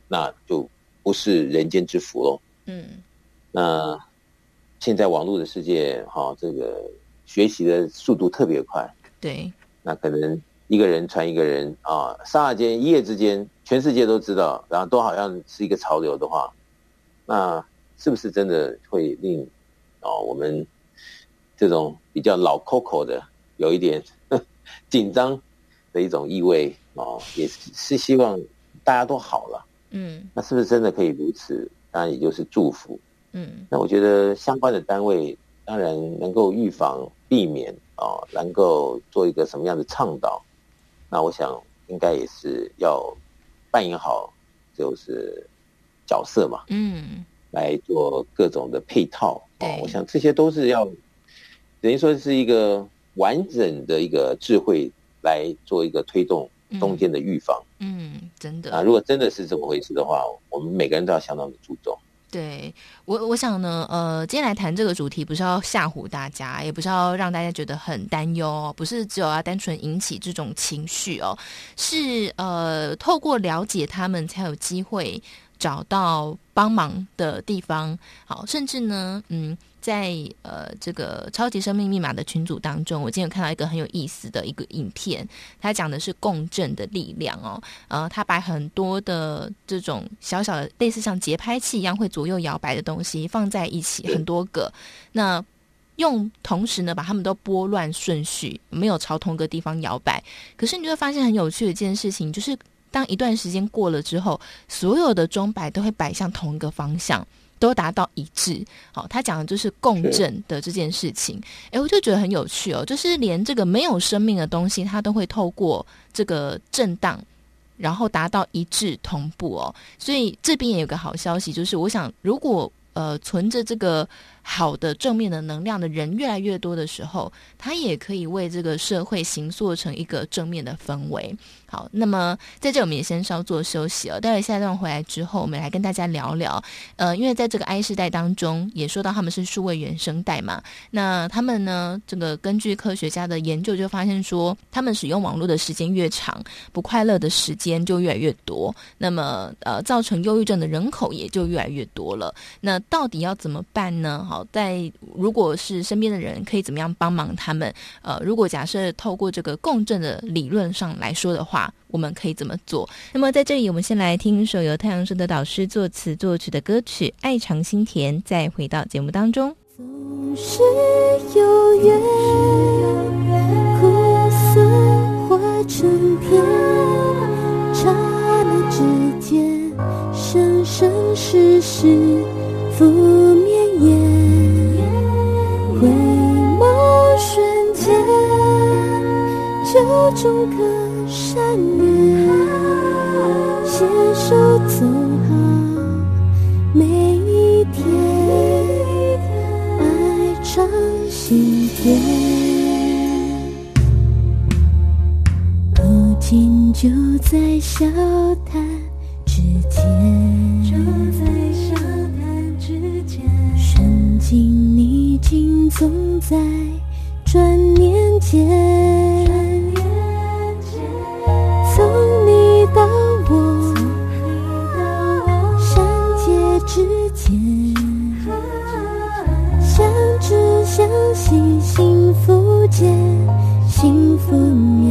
那就不是人间之福喽。嗯，那现在网络的世界，哈、哦，这个。学习的速度特别快，对，那可能一个人传一个人啊，刹那间一夜之间，全世界都知道，然后都好像是一个潮流的话，那是不是真的会令哦我们这种比较老 Coco 的有一点 (laughs) 紧张的一种意味哦，也是是希望大家都好了，嗯，那是不是真的可以如此？当然也就是祝福，嗯，那我觉得相关的单位当然能够预防。避免啊、哦，能够做一个什么样的倡导？那我想应该也是要扮演好就是角色嘛。嗯，来做各种的配套啊。我想这些都是要等于说是一个完整的一个智慧来做一个推动中间的预防。嗯，真的啊，如果真的是这么回事的话，我们每个人都要相当的注重。对我，我想呢，呃，今天来谈这个主题，不是要吓唬大家，也不是要让大家觉得很担忧，不是只有要单纯引起这种情绪哦，是呃，透过了解他们，才有机会找到帮忙的地方。好，甚至呢，嗯。在呃这个超级生命密码的群组当中，我今天有看到一个很有意思的一个影片，它讲的是共振的力量哦。呃，它把很多的这种小小的类似像节拍器一样会左右摇摆的东西放在一起，很多个，那用同时呢把它们都拨乱顺序，没有朝同个地方摇摆。可是你就会发现很有趣的一件事情，就是当一段时间过了之后，所有的钟摆都会摆向同一个方向。都达到一致，好，他讲的就是共振的这件事情。哎，我就觉得很有趣哦，就是连这个没有生命的东西，它都会透过这个震荡，然后达到一致同步哦。所以这边也有个好消息，就是我想，如果呃存着这个好的正面的能量的人越来越多的时候，他也可以为这个社会形塑成一个正面的氛围。好，那么在这我们也先稍作休息哦。待会下一段回来之后，我们来跟大家聊聊。呃，因为在这个 I 世代当中，也说到他们是数位原生代嘛。那他们呢，这个根据科学家的研究就发现说，他们使用网络的时间越长，不快乐的时间就越来越多。那么，呃，造成忧郁症的人口也就越来越多了。那到底要怎么办呢？好，在如果是身边的人可以怎么样帮忙他们？呃，如果假设透过这个共振的理论上来说的话。我们可以怎么做？那么在这里，我们先来听一首由太阳盛德导师作词作曲的歌曲《爱尝心甜》，再回到节目当中。总是有缘，苦涩化成甜，刹那之间，生生世世覆绵延，就中可。善缘，携手走好每一天，爱尝心甜。如今就在笑谈之间，就在笑谈之间，顺境逆境总在转念间。幸福间，幸福绵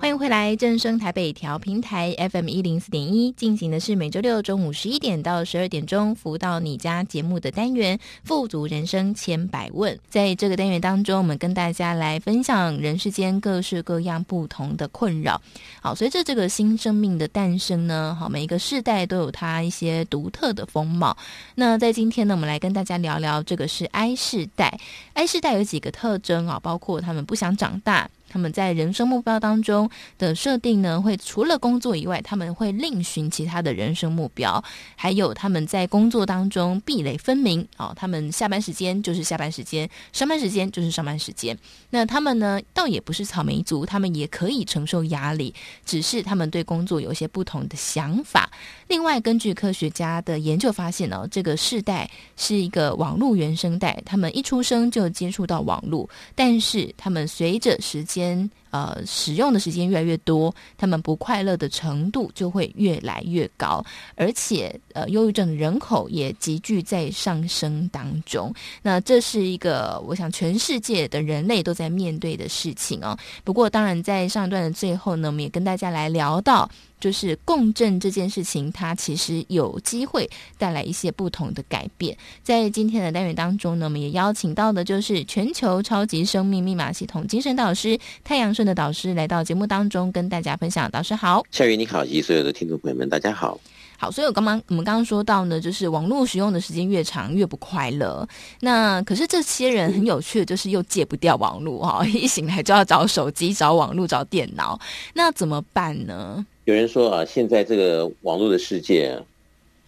欢迎回来正声台北调频台 FM 一零四点一进行的是每周六中午十一点到十二点钟福到你家节目的单元《富足人生千百问》。在这个单元当中，我们跟大家来分享人世间各式各样不同的困扰。好，随着这个新生命的诞生呢，好，每一个世代都有它一些独特的风貌。那在今天呢，我们来跟大家聊聊这个是 I 世代。I 世代有几个特征啊，包括他们不想长大。他们在人生目标当中的设定呢，会除了工作以外，他们会另寻其他的人生目标，还有他们在工作当中壁垒分明哦，他们下班时间就是下班时间，上班时间就是上班时间。那他们呢，倒也不是草莓族，他们也可以承受压力，只是他们对工作有一些不同的想法。另外，根据科学家的研究发现呢，这个世代是一个网络原生代，他们一出生就接触到网络，但是他们随着时间。间呃，使用的时间越来越多，他们不快乐的程度就会越来越高，而且呃，忧郁症的人口也急剧在上升当中。那这是一个我想全世界的人类都在面对的事情哦。不过，当然在上一段的最后呢，我们也跟大家来聊到。就是共振这件事情，它其实有机会带来一些不同的改变。在今天的单元当中呢，我们也邀请到的就是全球超级生命密码系统精神导师太阳顺的导师来到节目当中，跟大家分享。导师好，夏雨你好，以及所有的听众朋友们，大家好。好，所以我刚刚我们刚刚说到呢，就是网络使用的时间越长越不快乐。那可是这些人很有趣的，就是又戒不掉网络哈，一醒来就要找手机、找网络、找电脑，那怎么办呢？有人说啊，现在这个网络的世界啊，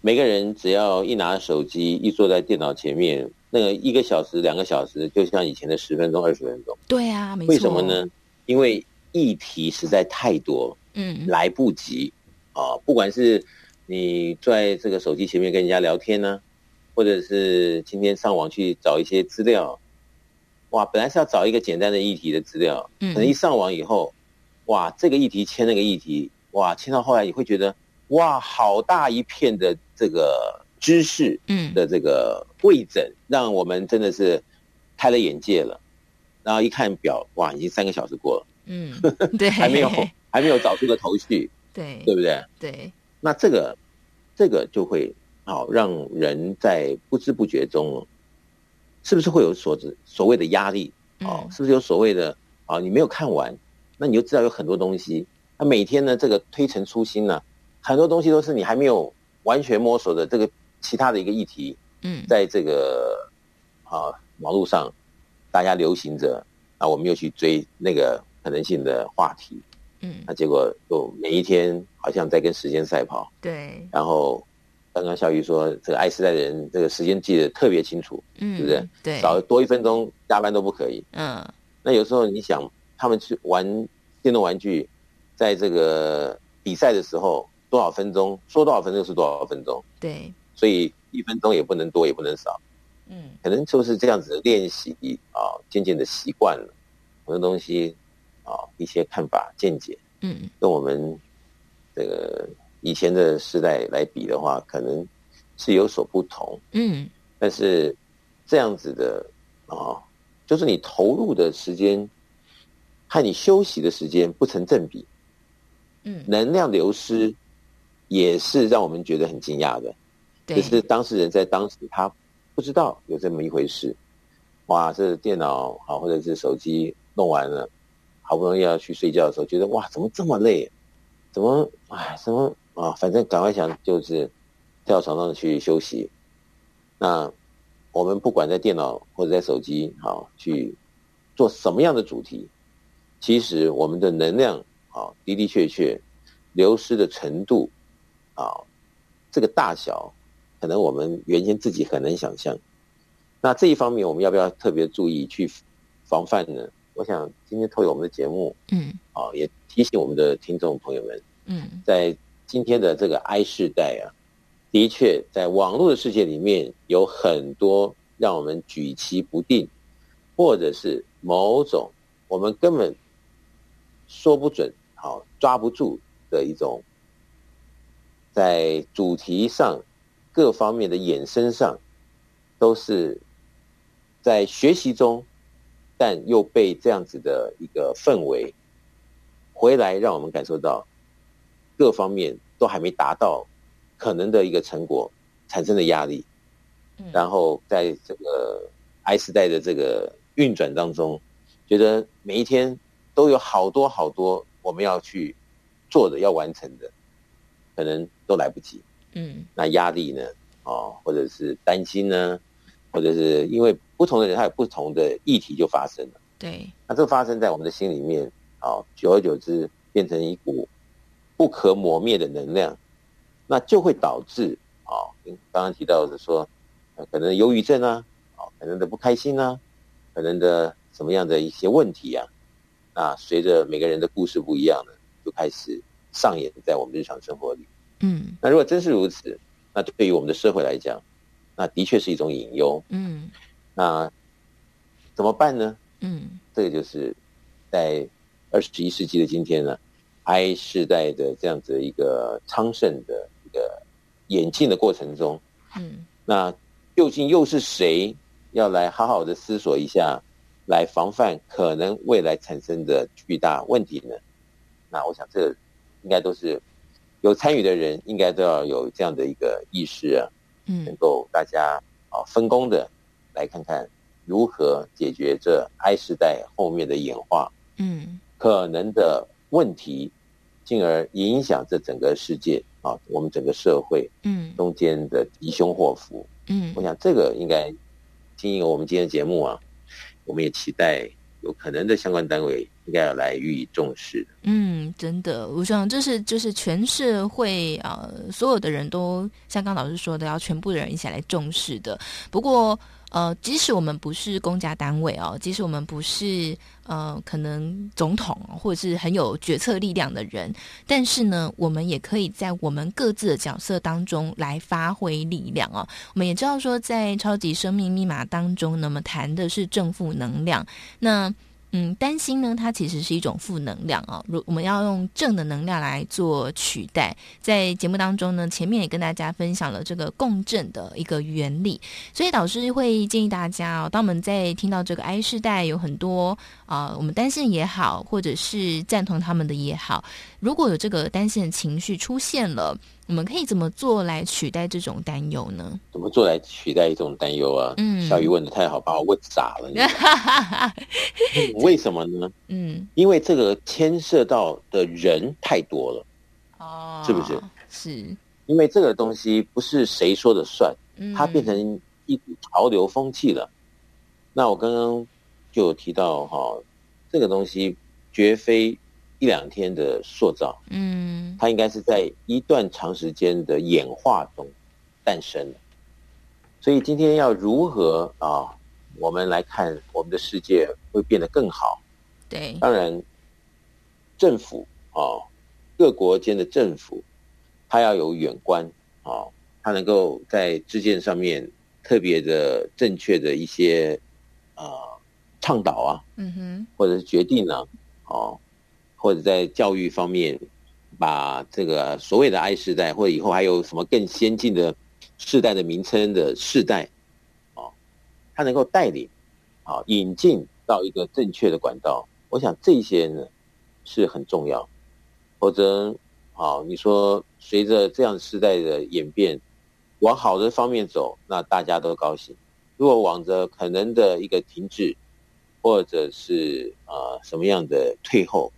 每个人只要一拿手机，一坐在电脑前面，那个一个小时、两个小时，就像以前的十分钟、二十分钟。对啊，没错。为什么呢？因为议题实在太多，嗯，来不及啊。不管是你坐在这个手机前面跟人家聊天呢，或者是今天上网去找一些资料，哇，本来是要找一个简单的议题的资料，嗯，可能一上网以后，哇，这个议题牵那个议题。哇，听到后来你会觉得，哇，好大一片的这个知识，嗯，的这个汇整，让我们真的是开了眼界了。然后一看表，哇，已经三个小时过了，嗯，(laughs) 对，还没有还没有找出个头绪，对，对不对？对。那这个这个就会好让人在不知不觉中，是不是会有所所谓的压力？哦，是不是有所谓的啊？你没有看完，那你就知道有很多东西。那每天呢，这个推陈出新呢，很多东西都是你还没有完全摸索的这个其他的一个议题，嗯，在这个啊网络上，大家流行着，啊，我们又去追那个可能性的话题，嗯，那结果就每一天好像在跟时间赛跑，对。然后刚刚小雨说，这个爱时代的人这个时间记得特别清楚，嗯，对不对？对，少多一分钟加班都不可以，嗯。那有时候你想，他们去玩电动玩具。在这个比赛的时候，多少分钟说多少分钟是多少分钟，对，所以一分钟也不能多也不能少，嗯，可能就是这样子的练习啊，渐渐的习惯了很多东西啊，一些看法见解，嗯，跟我们这个以前的时代来比的话，可能是有所不同，嗯，但是这样子的啊，就是你投入的时间和你休息的时间不成正比。嗯，能量流失也是让我们觉得很惊讶的。对，就是当事人在当时他不知道有这么一回事。哇，这电脑好，或者是手机弄完了，好不容易要去睡觉的时候，觉得哇，怎么这么累？怎么哎，怎么啊？反正赶快想就是跳床上去休息。那我们不管在电脑或者在手机好去做什么样的主题，其实我们的能量。啊，的的确确，流失的程度，啊，这个大小，可能我们原先自己很难想象。那这一方面，我们要不要特别注意去防范呢？我想今天透过我们的节目，嗯，啊，也提醒我们的听众朋友们，嗯，在今天的这个 I 世代啊，的确在网络的世界里面有很多让我们举棋不定，或者是某种我们根本说不准。好，抓不住的一种，在主题上各方面的衍生上，都是在学习中，但又被这样子的一个氛围回来，让我们感受到各方面都还没达到可能的一个成果，产生的压力。然后在这个 I 时代的这个运转当中，觉得每一天都有好多好多。我们要去做的、要完成的，可能都来不及。嗯，那压力呢？哦，或者是担心呢？或者是因为不同的人，他有不同的议题就发生了。对，那这发生在我们的心里面，啊，久而久之变成一股不可磨灭的能量，那就会导致啊，刚刚提到的说，可能忧郁症啊，啊，可能的不开心啊，可能的什么样的一些问题啊，那随着每个人的故事不一样呢，就开始上演在我们日常生活里。嗯，那如果真是如此，那对于我们的社会来讲，那的确是一种隐忧。嗯，那怎么办呢？嗯，这个就是在二十一世纪的今天呢，I 世代的这样子一个昌盛的一个演进的过程中，嗯，那究竟又是谁要来好好的思索一下，来防范可能未来产生的巨大问题呢？那我想，这应该都是。有参与的人应该都要有这样的一个意识啊，嗯，能够大家啊分工的来看看如何解决这 I 时代后面的演化，嗯，可能的问题，进而影响这整个世界啊，我们整个社会，嗯，中间的吉凶祸福，嗯，我想这个应该经由我们今天的节目啊，我们也期待有可能的相关单位。应该要来予以重视。嗯，真的，我想这是就是全社会啊、所有的人都像刚老师说的，要全部的人一起来重视的。不过，呃，即使我们不是公家单位哦，即使我们不是呃，可能总统或者是很有决策力量的人，但是呢，我们也可以在我们各自的角色当中来发挥力量哦。我们也知道说，在超级生命密码当中，那么谈的是正负能量，那。嗯，担心呢，它其实是一种负能量啊。如我们要用正的能量来做取代，在节目当中呢，前面也跟大家分享了这个共振的一个原理。所以导师会建议大家哦，当我们在听到这个 I 世代有很多啊、我们担心也好，或者是赞同他们的也好，如果有这个担心的情绪出现了。我们可以怎么做来取代这种担忧呢？怎么做来取代一种担忧啊？嗯，小鱼问的太好，把我问傻了。(laughs) 为什么呢？嗯，因为这个牵涉到的人太多了，哦，是不是？是，因为这个东西不是谁说的算，嗯，它变成一股潮流风气了。那我刚刚就有提到哈、哦，这个东西绝非。一两天的塑造，嗯，它应该是在一段长时间的演化中诞生的。所以今天要如何啊？我们来看我们的世界会变得更好。对，当然，政府啊，各国间的政府，它要有远观啊，它能够在制件上面特别的正确的一些啊倡导啊，嗯哼，或者是决定呢，哦。或者在教育方面，把这个所谓的 I 世代，或者以后还有什么更先进的世代的名称的世代，啊，它能够带领啊引进到一个正确的管道，我想这些呢是很重要。否则，啊，你说随着这样世代的演变，往好的方面走，那大家都高兴；如果往着可能的一个停滞，或者是啊什么样的退后。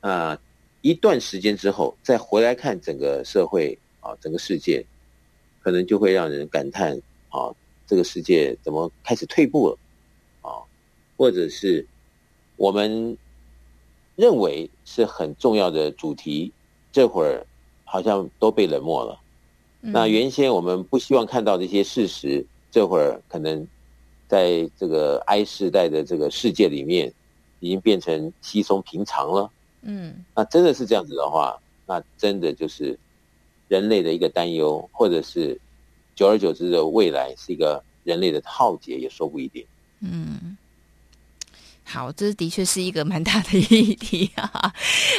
啊，一段时间之后再回来看整个社会啊，整个世界，可能就会让人感叹啊，这个世界怎么开始退步了啊？或者是我们认为是很重要的主题，这会儿好像都被冷漠了。那原先我们不希望看到这些事实，这会儿可能在这个 I 世代的这个世界里面，已经变成稀松平常了。嗯，那真的是这样子的话，那真的就是人类的一个担忧，或者是久而久之的未来是一个人类的浩劫，也说不一定。嗯，好，这的确是一个蛮大的议题啊。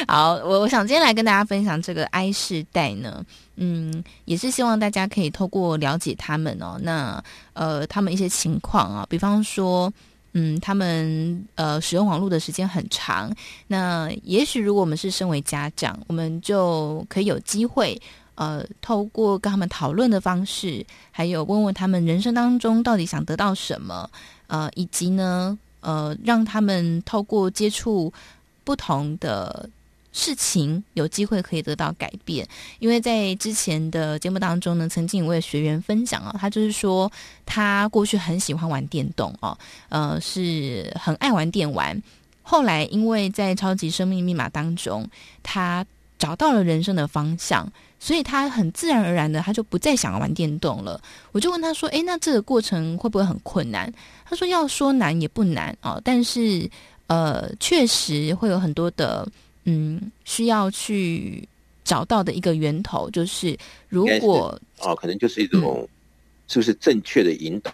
好，我我想今天来跟大家分享这个 I 世代呢，嗯，也是希望大家可以透过了解他们哦，那呃，他们一些情况啊，比方说。嗯，他们呃使用网络的时间很长，那也许如果我们是身为家长，我们就可以有机会呃透过跟他们讨论的方式，还有问问他们人生当中到底想得到什么，呃，以及呢呃让他们透过接触不同的事情有机会可以得到改变。因为在之前的节目当中呢，曾经有位学员分享啊，他就是说他过去很喜欢玩电动哦，呃，是很爱玩电玩。后来因为在超级生命密码当中，他找到了人生的方向。所以他很自然而然的，他就不再想要玩电动了。我就问他说：“诶，那这个过程会不会很困难？”他说：“要说难也不难啊，但是呃，确实会有很多的嗯需要去找到的一个源头，就是如果哦，可能就是一种、嗯、是不是正确的引导？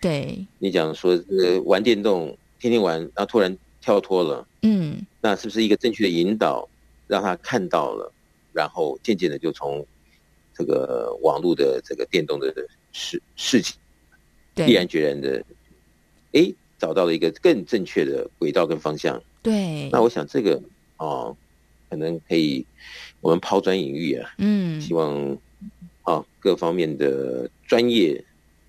对，你讲说呃玩电动天天玩，然后突然跳脱了，嗯，那是不是一个正确的引导，让他看到了？然后渐渐的就从这个网络的这个电动的事事情，毅然决然的，哎，找到了一个更正确的轨道跟方向。对，那我想这个哦，可能可以我们抛砖引玉啊，嗯，希望啊各方面的专业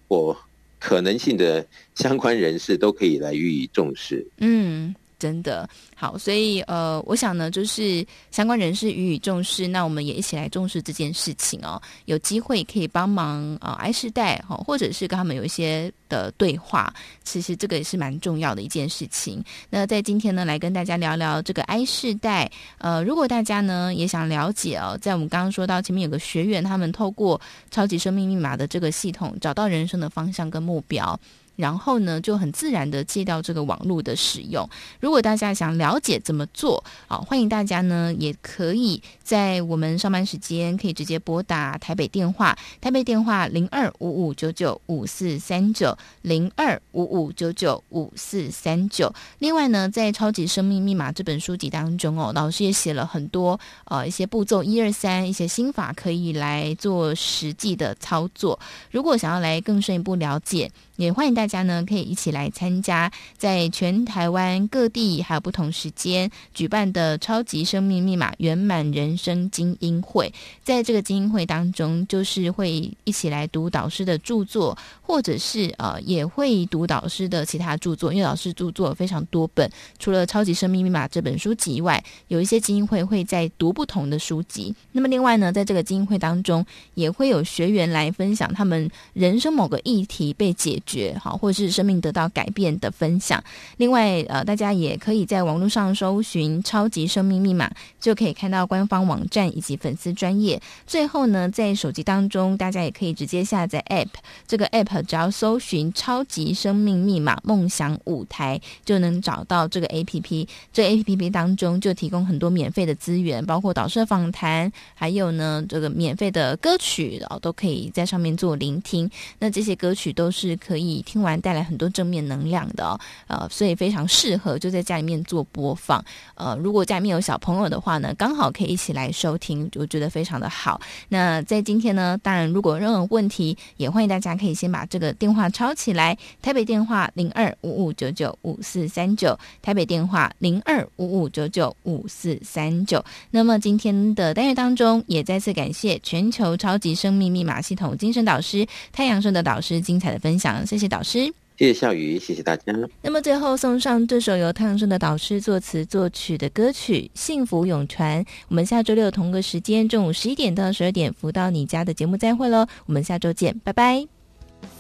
或可能性的相关人士都可以来予以重视。嗯。真的好，所以呃，我想呢，就是相关人士予以重视，那我们也一起来重视这件事情哦。有机会可以帮忙啊，I 世代哈，或者是跟他们有一些的对话，其实这个也是蛮重要的一件事情。那在今天呢，来跟大家聊聊这个 I 世代。呃，如果大家呢也想了解哦，在我们刚刚说到前面有个学员，他们透过超级生命密码的这个系统，找到人生的方向跟目标。然后呢，就很自然的戒掉这个网络的使用。如果大家想了解怎么做，好，欢迎大家呢，也可以在我们上班时间可以直接拨打台北电话，台北电话零二五五九九五四三九零二五五九九五四三九。另外呢，在《超级生命密码》这本书籍当中哦，老师也写了很多呃一些步骤一二三一些心法，可以来做实际的操作。如果想要来更深一步了解，也欢迎大家呢，可以一起来参加在全台湾各地还有不同时间举办的超级生命密码圆满人生精英会。在这个精英会当中，就是会一起来读导师的著作，或者是呃也会读导师的其他著作，因为老师著作非常多本。除了超级生命密码这本书籍以外，有一些精英会会在读不同的书籍。那么另外呢，在这个精英会当中，也会有学员来分享他们人生某个议题被解觉好，或者是生命得到改变的分享。另外，呃，大家也可以在网络上搜寻“超级生命密码”，就可以看到官方网站以及粉丝专页。最后呢，在手机当中，大家也可以直接下载 App。这个 App 只要搜寻“超级生命密码梦想舞台”，就能找到这个 APP。这 APP 当中就提供很多免费的资源，包括导师访谈，还有呢这个免费的歌曲，然后都可以在上面做聆听。那这些歌曲都是可。可以听完带来很多正面能量的哦，呃，所以非常适合就在家里面做播放。呃，如果家里面有小朋友的话呢，刚好可以一起来收听，我觉得非常的好。那在今天呢，当然如果有任何问题，也欢迎大家可以先把这个电话抄起来，台北电话零二五五九九五四三九，台北电话零二五五九九五四三九。那么今天的单元当中，也再次感谢全球超级生命密码系统精神导师太阳盛德导师精彩的分享。谢谢导师。谢谢小鱼谢谢大家。那么最后送上这首由汤生的导师作词作曲的歌曲幸福永传我们下周六同个时间中午十一点到十二点福到你家的节目再会喽我们下周见拜拜。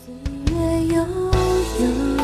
岁月悠悠